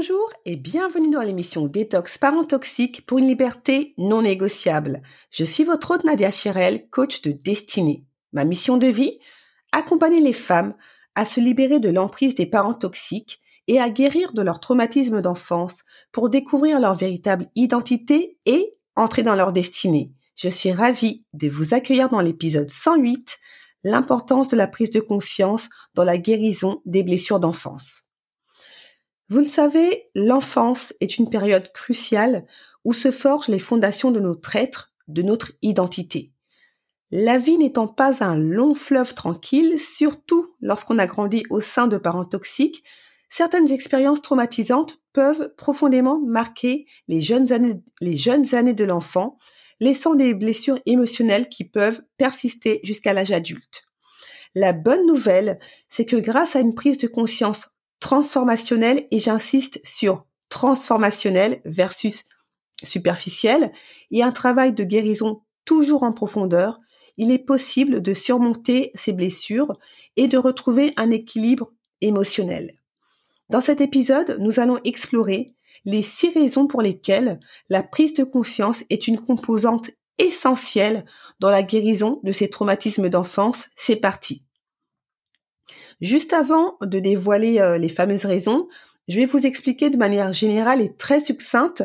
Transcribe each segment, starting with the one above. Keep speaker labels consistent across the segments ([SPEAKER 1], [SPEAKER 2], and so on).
[SPEAKER 1] Bonjour et bienvenue dans l'émission Détox Parents Toxiques pour une liberté non négociable. Je suis votre hôte Nadia Chirel, coach de destinée. Ma mission de vie Accompagner les femmes à se libérer de l'emprise des parents toxiques et à guérir de leur traumatisme d'enfance pour découvrir leur véritable identité et entrer dans leur destinée. Je suis ravie de vous accueillir dans l'épisode 108, l'importance de la prise de conscience dans la guérison des blessures d'enfance. Vous le savez, l'enfance est une période cruciale où se forgent les fondations de notre être, de notre identité. La vie n'étant pas un long fleuve tranquille, surtout lorsqu'on a grandi au sein de parents toxiques, certaines expériences traumatisantes peuvent profondément marquer les jeunes années, les jeunes années de l'enfant, laissant des blessures émotionnelles qui peuvent persister jusqu'à l'âge adulte. La bonne nouvelle, c'est que grâce à une prise de conscience transformationnel et j'insiste sur transformationnel versus superficiel et un travail de guérison toujours en profondeur, il est possible de surmonter ces blessures et de retrouver un équilibre émotionnel. Dans cet épisode, nous allons explorer les six raisons pour lesquelles la prise de conscience est une composante essentielle dans la guérison de ces traumatismes d'enfance. C'est parti. Juste avant de dévoiler euh, les fameuses raisons, je vais vous expliquer de manière générale et très succincte,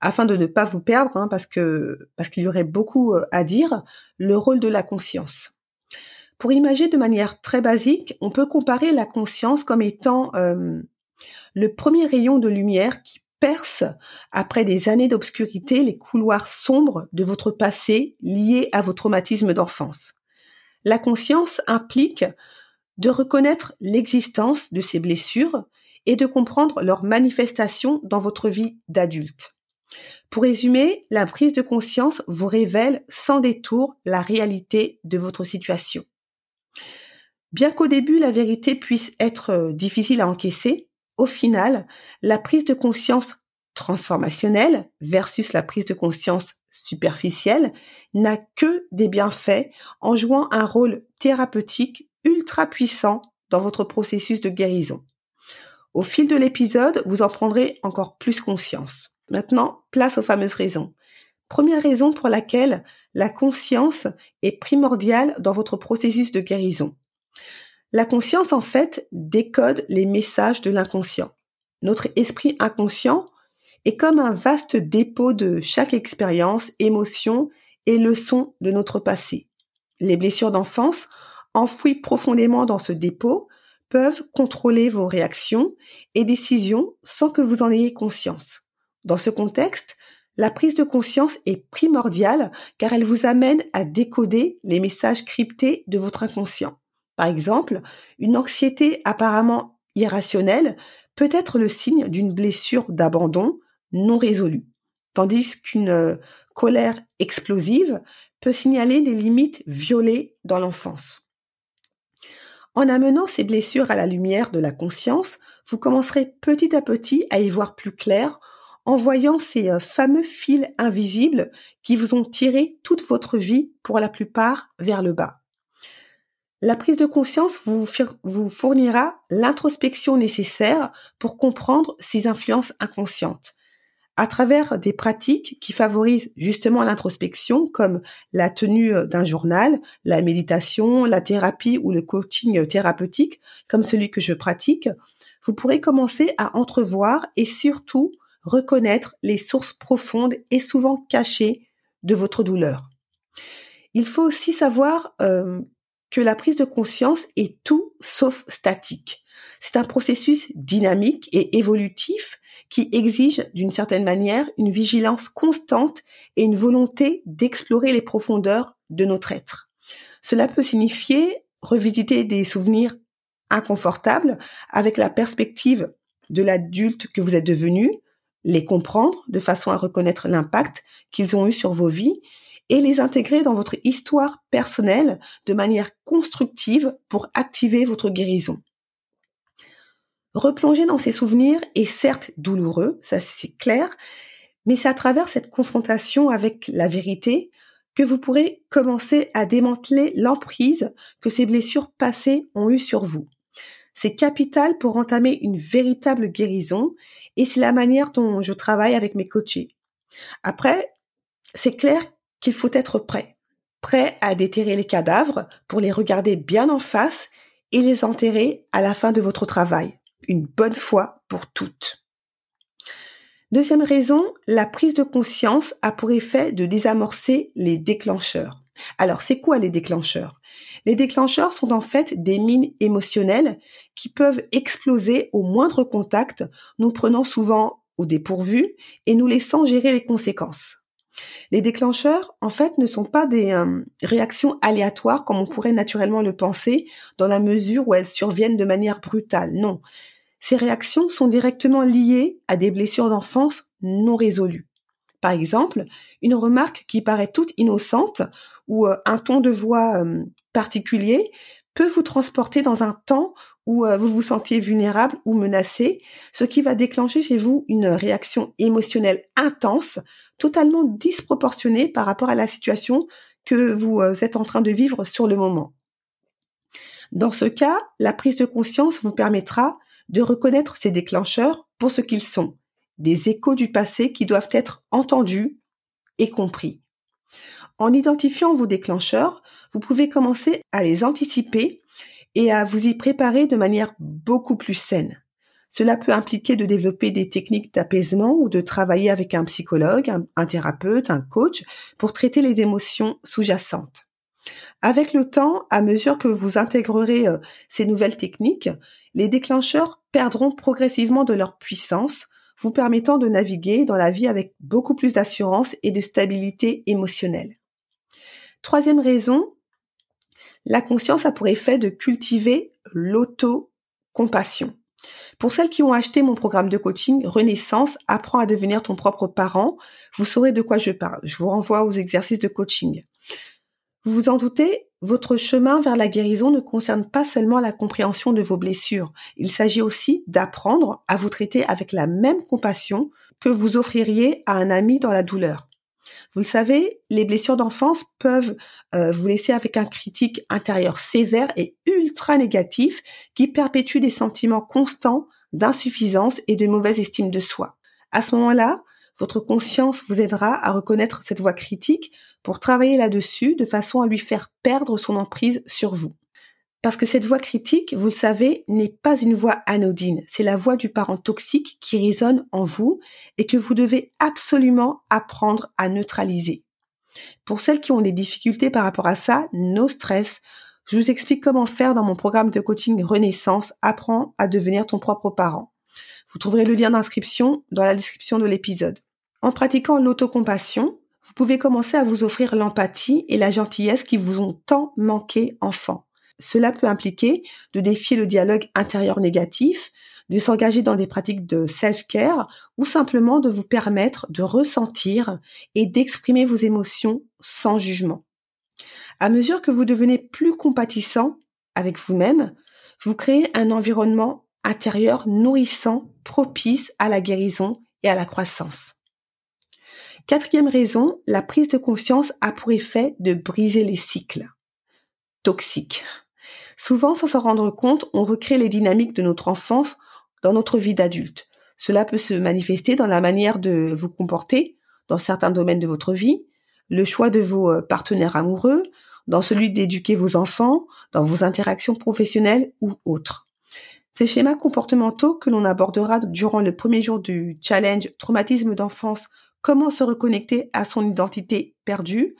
[SPEAKER 1] afin de ne pas vous perdre, hein, parce que parce qu'il y aurait beaucoup euh, à dire, le rôle de la conscience. Pour imaginer de manière très basique, on peut comparer la conscience comme étant euh, le premier rayon de lumière qui perce, après des années d'obscurité, les couloirs sombres de votre passé liés à vos traumatismes d'enfance. La conscience implique de reconnaître l'existence de ces blessures et de comprendre leurs manifestations dans votre vie d'adulte. Pour résumer, la prise de conscience vous révèle sans détour la réalité de votre situation. Bien qu'au début la vérité puisse être euh, difficile à encaisser, au final, la prise de conscience transformationnelle versus la prise de conscience superficielle n'a que des bienfaits en jouant un rôle thérapeutique ultra puissant dans votre processus de guérison. Au fil de l'épisode, vous en prendrez encore plus conscience. Maintenant, place aux fameuses raisons. Première raison pour laquelle la conscience est primordiale dans votre processus de guérison. La conscience, en fait, décode les messages de l'inconscient. Notre esprit inconscient est comme un vaste dépôt de chaque expérience, émotion et leçon de notre passé. Les blessures d'enfance enfouis profondément dans ce dépôt peuvent contrôler vos réactions et décisions sans que vous en ayez conscience. Dans ce contexte, la prise de conscience est primordiale car elle vous amène à décoder les messages cryptés de votre inconscient. Par exemple, une anxiété apparemment irrationnelle peut être le signe d'une blessure d'abandon non résolue, tandis qu'une euh, colère explosive peut signaler des limites violées dans l'enfance. En amenant ces blessures à la lumière de la conscience, vous commencerez petit à petit à y voir plus clair en voyant ces euh, fameux fils invisibles qui vous ont tiré toute votre vie pour la plupart vers le bas. La prise de conscience vous, vous fournira l'introspection nécessaire pour comprendre ces influences inconscientes. À travers des pratiques qui favorisent justement l'introspection comme la tenue d'un journal, la méditation, la thérapie ou le coaching thérapeutique comme celui que je pratique, vous pourrez commencer à entrevoir et surtout reconnaître les sources profondes et souvent cachées de votre douleur. Il faut aussi savoir euh, que la prise de conscience est tout sauf statique. C'est un processus dynamique et évolutif qui exige d'une certaine manière une vigilance constante et une volonté d'explorer les profondeurs de notre être. Cela peut signifier revisiter des souvenirs inconfortables avec la perspective de l'adulte que vous êtes devenu, les comprendre de façon à reconnaître l'impact qu'ils ont eu sur vos vies et les intégrer dans votre histoire personnelle de manière constructive pour activer votre guérison. Replonger dans ces souvenirs est certes douloureux, ça c'est clair, mais c'est à travers cette confrontation avec la vérité que vous pourrez commencer à démanteler l'emprise que ces blessures passées ont eue sur vous. C'est capital pour entamer une véritable guérison et c'est la manière dont je travaille avec mes coachés. Après, c'est clair qu'il faut être prêt. Prêt à déterrer les cadavres pour les regarder bien en face et les enterrer à la fin de votre travail une bonne fois pour toutes. Deuxième raison, la prise de conscience a pour effet de désamorcer les déclencheurs. Alors, c'est quoi les déclencheurs? Les déclencheurs sont en fait des mines émotionnelles qui peuvent exploser au moindre contact, nous prenant souvent au dépourvu et nous laissant gérer les conséquences. Les déclencheurs, en fait, ne sont pas des euh, réactions aléatoires comme on pourrait naturellement le penser, dans la mesure où elles surviennent de manière brutale. Non, ces réactions sont directement liées à des blessures d'enfance non résolues. Par exemple, une remarque qui paraît toute innocente ou euh, un ton de voix euh, particulier peut vous transporter dans un temps où euh, vous vous sentiez vulnérable ou menacé, ce qui va déclencher chez vous une réaction émotionnelle intense, totalement disproportionnée par rapport à la situation que vous êtes en train de vivre sur le moment. Dans ce cas, la prise de conscience vous permettra de reconnaître ces déclencheurs pour ce qu'ils sont, des échos du passé qui doivent être entendus et compris. En identifiant vos déclencheurs, vous pouvez commencer à les anticiper et à vous y préparer de manière beaucoup plus saine. Cela peut impliquer de développer des techniques d'apaisement ou de travailler avec un psychologue, un, thérapeute, un coach pour traiter les émotions sous-jacentes. Avec le temps, à mesure que vous intégrerez euh, ces nouvelles techniques, les déclencheurs perdront progressivement de leur puissance, vous permettant de naviguer dans la vie avec beaucoup plus d'assurance et de stabilité émotionnelle. Troisième raison, la conscience a pour effet de cultiver l'auto-compassion. Pour celles qui ont acheté mon programme de coaching Renaissance, apprends à devenir ton propre parent, vous saurez de quoi je parle. Je vous renvoie aux exercices de coaching. Vous vous en doutez, votre chemin vers la guérison ne concerne pas seulement la compréhension de vos blessures. Il s'agit aussi d'apprendre à vous traiter avec la même compassion que vous offririez à un ami dans la douleur. Vous le savez, les blessures d'enfance peuvent euh, vous laisser avec un critique intérieur sévère et ultra négatif qui perpétue des sentiments constants d'insuffisance et de mauvaise estime de soi. À ce moment-là, votre conscience vous aidera à reconnaître cette voix critique pour travailler là-dessus de façon à lui faire perdre son emprise sur vous. Parce que cette voix critique, vous le savez, n'est pas une voix anodine, c'est la voix du parent toxique qui résonne en vous et que vous devez absolument apprendre à neutraliser. Pour celles qui ont des difficultés par rapport à ça, no stress, je vous explique comment faire dans mon programme de coaching Renaissance, apprends à devenir ton propre parent. Vous trouverez le lien d'inscription dans la description de l'épisode. En pratiquant l'autocompassion, vous pouvez commencer à vous offrir l'empathie et la gentillesse qui vous ont tant manqué enfant. Cela peut impliquer de défier le dialogue intérieur négatif, de s'engager dans des pratiques de self-care ou simplement de vous permettre de ressentir et d'exprimer vos émotions sans jugement. À mesure que vous devenez plus compatissant avec vous-même, vous créez un environnement intérieur nourrissant, propice à la guérison et à la croissance. Quatrième raison, la prise de conscience a pour effet de briser les cycles toxiques. Souvent, sans s'en rendre compte, on recrée les dynamiques de notre enfance dans notre vie d'adulte. Cela peut se manifester dans la manière de vous comporter dans certains domaines de votre vie, le choix de vos euh, partenaires amoureux, dans celui d'éduquer vos enfants, dans vos interactions professionnelles ou autres. Ces schémas comportementaux que l'on abordera durant le premier jour du challenge traumatisme d'enfance, comment se reconnecter à son identité perdue,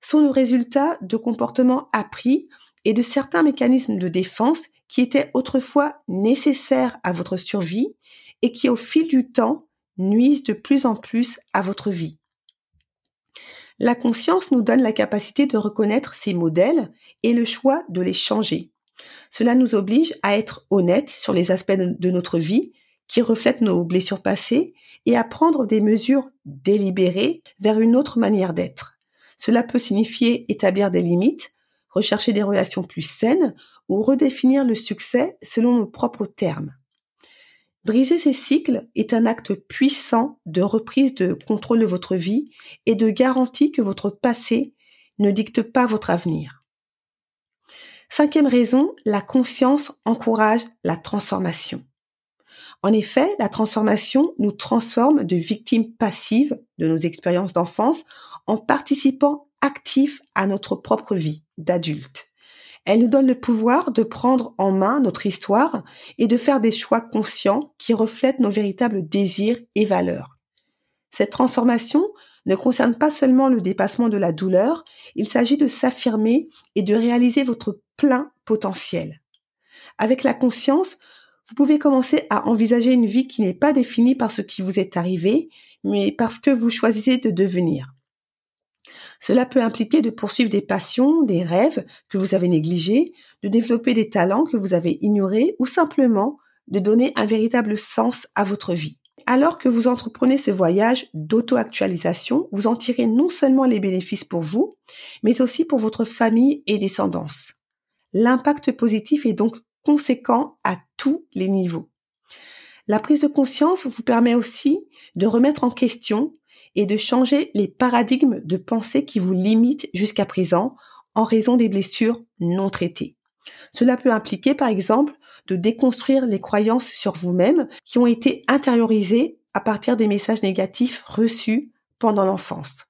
[SPEAKER 1] sont le résultat de comportements appris et de certains mécanismes de défense qui étaient autrefois nécessaires à votre survie et qui au fil du temps nuisent de plus en plus à votre vie. La conscience nous donne la capacité de reconnaître ces modèles et le choix de les changer. Cela nous oblige à être honnêtes sur les aspects de notre vie qui reflètent nos blessures passées et à prendre des mesures délibérées vers une autre manière d'être. Cela peut signifier établir des limites, rechercher des relations plus saines ou redéfinir le succès selon nos propres termes. Briser ces cycles est un acte puissant de reprise de contrôle de votre vie et de garantie que votre passé ne dicte pas votre avenir. Cinquième raison, la conscience encourage la transformation. En effet, la transformation nous transforme de victimes passives de nos expériences d'enfance en participant actifs à notre propre vie d'adulte. Elle nous donne le pouvoir de prendre en main notre histoire et de faire des choix conscients qui reflètent nos véritables désirs et valeurs. Cette transformation ne concerne pas seulement le dépassement de la douleur, il s'agit de s'affirmer et de réaliser votre plein potentiel. Avec la conscience, vous pouvez commencer à envisager une vie qui n'est pas définie par ce qui vous est arrivé, mais parce que vous choisissez de devenir. Cela peut impliquer de poursuivre des passions, des rêves que vous avez négligés, de développer des talents que vous avez ignorés ou simplement de donner un véritable sens à votre vie. Alors que vous entreprenez ce voyage d'auto-actualisation, vous en tirez non seulement les bénéfices pour vous, mais aussi pour votre famille et descendance. L'impact positif est donc conséquent à tous les niveaux. La prise de conscience vous permet aussi de remettre en question et de changer les paradigmes de pensée qui vous limitent jusqu'à présent en raison des blessures non traitées. Cela peut impliquer par exemple de déconstruire les croyances sur vous-même qui ont été intériorisées à partir des messages négatifs reçus pendant l'enfance.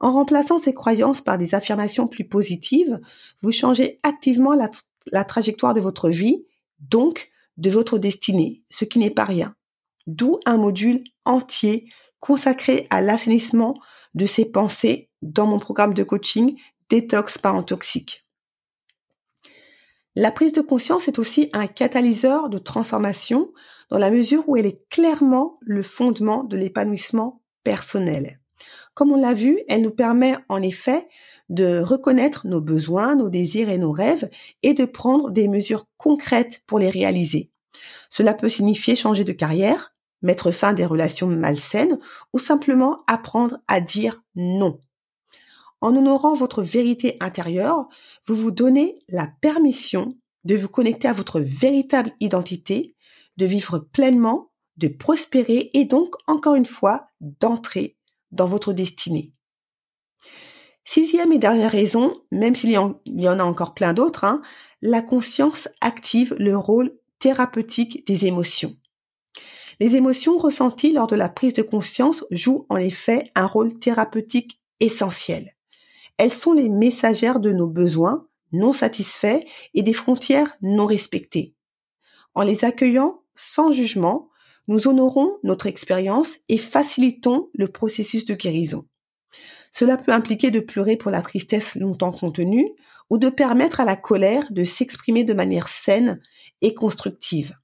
[SPEAKER 1] En remplaçant ces croyances par des affirmations plus positives, vous changez activement la, la trajectoire de votre vie, donc de votre destinée, ce qui n'est pas rien. D'où un module entier consacré à l'assainissement de ses pensées dans mon programme de coaching Détox parent toxique. La prise de conscience est aussi un catalyseur de transformation dans la mesure où elle est clairement le fondement de l'épanouissement personnel. Comme on l'a vu, elle nous permet en effet de reconnaître nos besoins, nos désirs et nos rêves et de prendre des mesures concrètes pour les réaliser. Cela peut signifier changer de carrière, mettre fin à des relations malsaines ou simplement apprendre à dire non. En honorant votre vérité intérieure, vous vous donnez la permission de vous connecter à votre véritable identité, de vivre pleinement, de prospérer et donc, encore une fois, d'entrer dans votre destinée. Sixième et dernière raison, même s'il y, en a encore plein d'autres, hein, la conscience active le rôle thérapeutique des émotions. Les émotions ressenties lors de la prise de conscience jouent en effet un rôle thérapeutique essentiel. Elles sont les messagères de nos besoins non satisfaits et des frontières non respectées. En les accueillant sans jugement, nous honorons notre expérience et facilitons le processus de guérison. Cela peut impliquer de pleurer pour la tristesse longtemps contenue ou de permettre à la colère de s'exprimer de manière saine et constructive.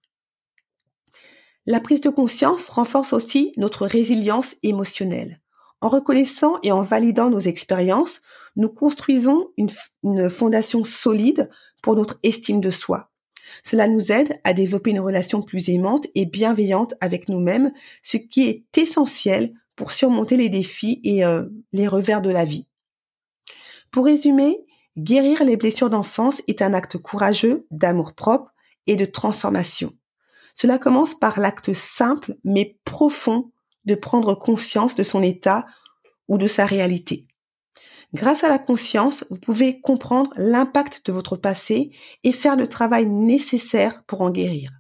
[SPEAKER 1] La prise de conscience renforce aussi notre résilience émotionnelle. En reconnaissant et en validant nos expériences, nous construisons une, fondation solide pour notre estime de soi. Cela nous aide à développer une relation plus aimante et bienveillante avec nous-mêmes, ce qui est essentiel pour surmonter les défis et euh, les revers de la vie. Pour résumer, guérir les blessures d'enfance est un acte courageux d'amour propre et de transformation. Cela commence par l'acte simple mais profond de prendre conscience de son état ou de sa réalité. Grâce à la conscience, vous pouvez comprendre l'impact de votre passé et faire le travail nécessaire pour en guérir.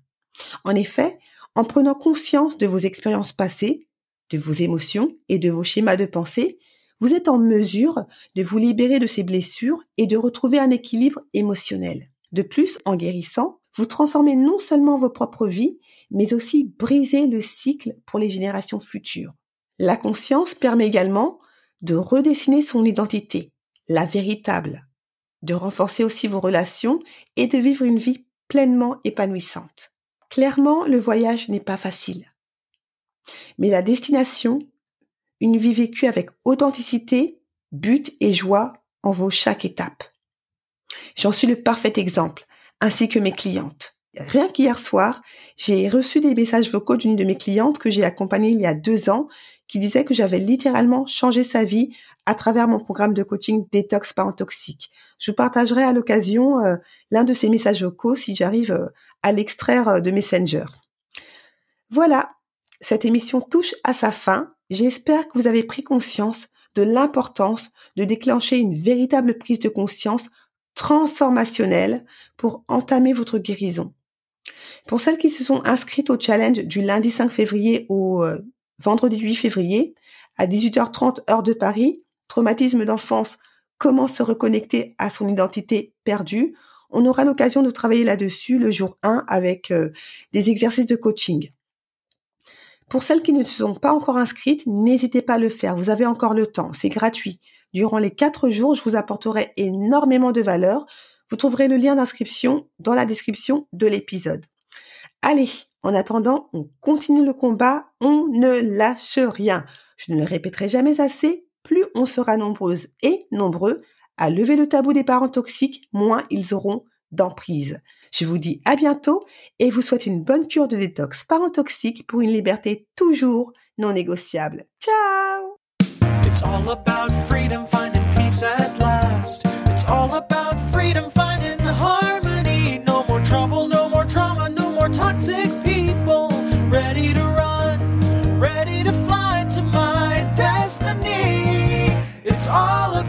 [SPEAKER 1] En effet, En prenant conscience de vos expériences passées, de vos émotions et de vos schémas de pensée, vous êtes en mesure de vous libérer de ces blessures et de retrouver un équilibre émotionnel. De plus, en guérissant, vous transformez non seulement vos propres vies, mais aussi brisez le cycle pour les générations futures. La conscience permet également de redessiner son identité, la véritable, de renforcer aussi vos relations et de vivre une vie pleinement épanouissante. Clairement, le voyage n'est pas facile. Mais la destination, une vie vécue avec authenticité, but et joie en vaut chaque étape. J'en suis le parfait exemple, ainsi que mes clientes. Rien qu'hier soir, j'ai reçu des messages vocaux d'une de mes clientes que j'ai accompagnée il y a deux ans, qui disait que j'avais littéralement changé sa vie à travers mon programme de coaching Détox Parent Toxique. Je partagerai à l'occasion euh, l'un de ces messages vocaux si j'arrive euh, à l'extraire euh, de Messenger. Voilà, cette émission touche à sa fin. J'espère que vous avez pris conscience de l'importance de déclencher une véritable prise de conscience transformationnelle pour entamer votre guérison. Pour celles qui se sont inscrites au challenge du lundi 5 février au euh, vendredi 8 février à 18h30 heure de Paris, traumatisme d'enfance, comment se reconnecter à son identité perdue, on aura l'occasion de travailler là-dessus le jour 1 avec euh, des exercices de coaching. Pour celles qui ne se sont pas encore inscrites, n'hésitez pas à le faire. Vous avez encore le temps. C'est gratuit. Durant les quatre jours, je vous apporterai énormément de valeur. Vous trouverez le lien d'inscription dans la description de l'épisode. Allez, en attendant, on continue le combat, on ne lâche rien. Je ne le répéterai jamais assez, plus on sera nombreuses et nombreux à lever le tabou des parents toxiques, moins ils auront d'emprise. Je vous dis à bientôt et vous souhaite une bonne cure de détox parent toxique pour une liberté toujours non négociable. Ciao It's all about freedom, finding peace at last. It's all about freedom, finding harmony. No more trouble, no more drama, no more toxic people. Ready to run, ready to fly to my destiny. It's all